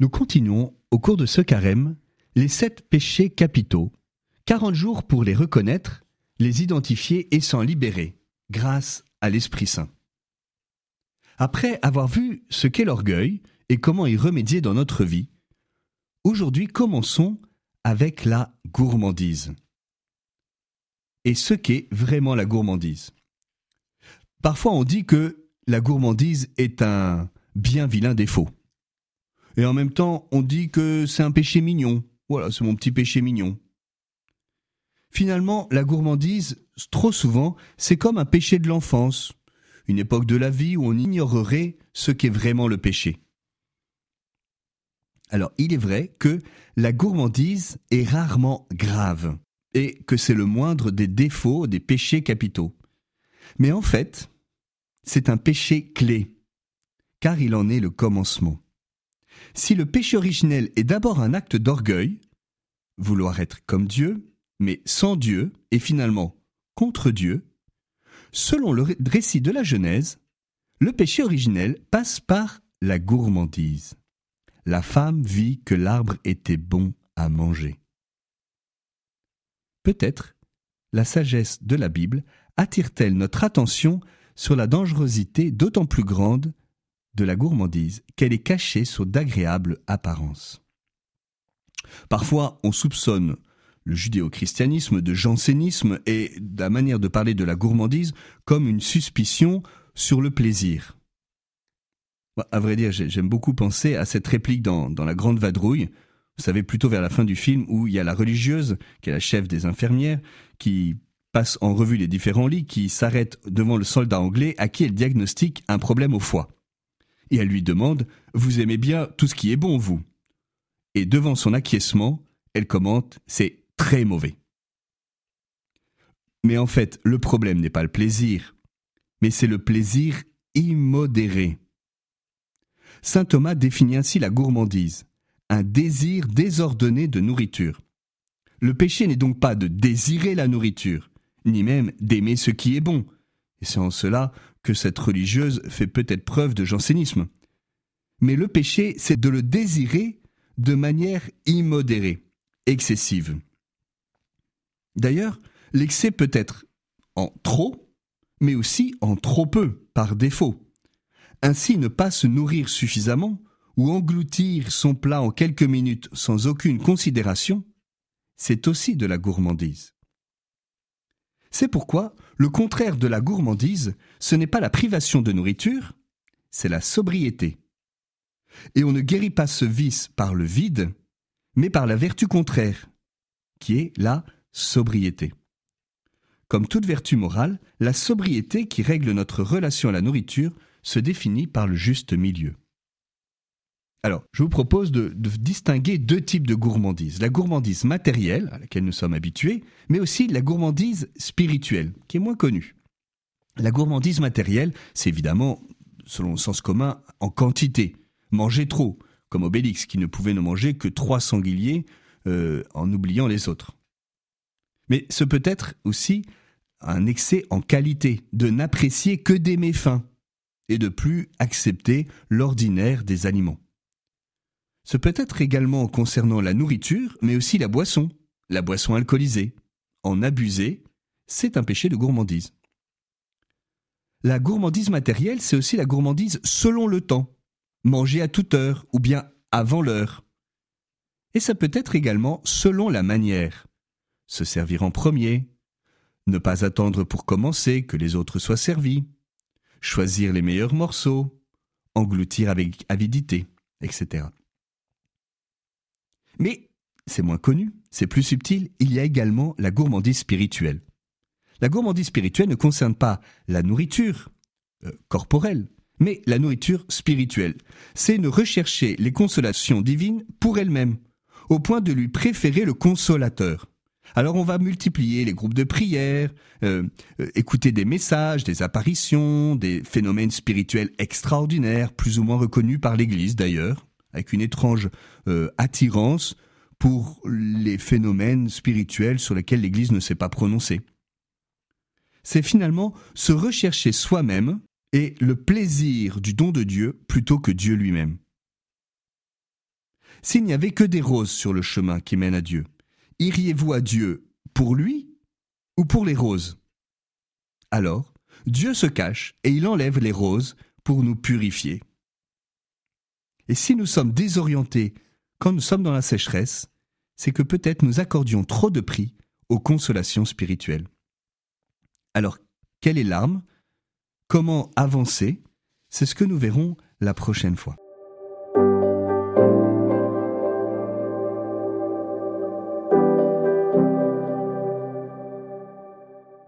Nous continuons, au cours de ce carême, les sept péchés capitaux, 40 jours pour les reconnaître, les identifier et s'en libérer, grâce à l'Esprit Saint. Après avoir vu ce qu'est l'orgueil et comment y remédier dans notre vie, aujourd'hui commençons avec la gourmandise. Et ce qu'est vraiment la gourmandise? Parfois on dit que la gourmandise est un bien vilain défaut. Et en même temps, on dit que c'est un péché mignon. Voilà, c'est mon petit péché mignon. Finalement, la gourmandise, trop souvent, c'est comme un péché de l'enfance, une époque de la vie où on ignorerait ce qu'est vraiment le péché. Alors, il est vrai que la gourmandise est rarement grave et que c'est le moindre des défauts des péchés capitaux. Mais en fait, c'est un péché clé, car il en est le commencement. Si le péché originel est d'abord un acte d'orgueil, vouloir être comme Dieu, mais sans Dieu et finalement contre Dieu, selon le récit de la Genèse, le péché originel passe par la gourmandise. La femme vit que l'arbre était bon à manger. Peut-être la sagesse de la Bible attire-t-elle notre attention sur la dangerosité d'autant plus grande de la gourmandise qu'elle est cachée sous d'agréables apparences. Parfois, on soupçonne le judéo-christianisme de jansénisme et la manière de parler de la gourmandise comme une suspicion sur le plaisir. À vrai dire, j'aime beaucoup penser à cette réplique dans, dans La Grande Vadrouille, vous savez, plutôt vers la fin du film, où il y a la religieuse, qui est la chef des infirmières, qui passe en revue les différents lits, qui s'arrête devant le soldat anglais à qui elle diagnostique un problème au foie elle lui demande Vous aimez bien tout ce qui est bon, vous? Et devant son acquiescement, elle commente C'est très mauvais. Mais en fait, le problème n'est pas le plaisir, mais c'est le plaisir immodéré. Saint Thomas définit ainsi la gourmandise, un désir désordonné de nourriture. Le péché n'est donc pas de désirer la nourriture, ni même d'aimer ce qui est bon. Et c'est en cela que cette religieuse fait peut-être preuve de jansénisme. Mais le péché, c'est de le désirer de manière immodérée, excessive. D'ailleurs, l'excès peut être en trop, mais aussi en trop peu, par défaut. Ainsi, ne pas se nourrir suffisamment ou engloutir son plat en quelques minutes sans aucune considération, c'est aussi de la gourmandise. C'est pourquoi le contraire de la gourmandise, ce n'est pas la privation de nourriture, c'est la sobriété. Et on ne guérit pas ce vice par le vide, mais par la vertu contraire, qui est la sobriété. Comme toute vertu morale, la sobriété qui règle notre relation à la nourriture se définit par le juste milieu. Alors, je vous propose de, distinguer deux types de gourmandise. La gourmandise matérielle, à laquelle nous sommes habitués, mais aussi la gourmandise spirituelle, qui est moins connue. La gourmandise matérielle, c'est évidemment, selon le sens commun, en quantité. Manger trop, comme Obélix, qui ne pouvait ne manger que trois sangliers euh, en oubliant les autres. Mais ce peut être aussi un excès en qualité, de n'apprécier que des méfaits, et de plus accepter l'ordinaire des aliments. Ce peut être également concernant la nourriture, mais aussi la boisson, la boisson alcoolisée. En abuser, c'est un péché de gourmandise. La gourmandise matérielle, c'est aussi la gourmandise selon le temps. Manger à toute heure ou bien avant l'heure. Et ça peut être également selon la manière. Se servir en premier. Ne pas attendre pour commencer que les autres soient servis. Choisir les meilleurs morceaux. Engloutir avec avidité, etc. Mais c'est moins connu, c'est plus subtil, il y a également la gourmandise spirituelle. La gourmandise spirituelle ne concerne pas la nourriture euh, corporelle, mais la nourriture spirituelle. C'est ne rechercher les consolations divines pour elle-même, au point de lui préférer le consolateur. Alors on va multiplier les groupes de prière, euh, euh, écouter des messages, des apparitions, des phénomènes spirituels extraordinaires, plus ou moins reconnus par l'Église d'ailleurs avec une étrange euh, attirance pour les phénomènes spirituels sur lesquels l'Église ne s'est pas prononcée. C'est finalement se rechercher soi-même et le plaisir du don de Dieu plutôt que Dieu lui-même. S'il n'y avait que des roses sur le chemin qui mène à Dieu, iriez-vous à Dieu pour lui ou pour les roses? Alors, Dieu se cache et il enlève les roses pour nous purifier. Et si nous sommes désorientés quand nous sommes dans la sécheresse, c'est que peut-être nous accordions trop de prix aux consolations spirituelles. Alors, quelle est l'arme? Comment avancer? C'est ce que nous verrons la prochaine fois.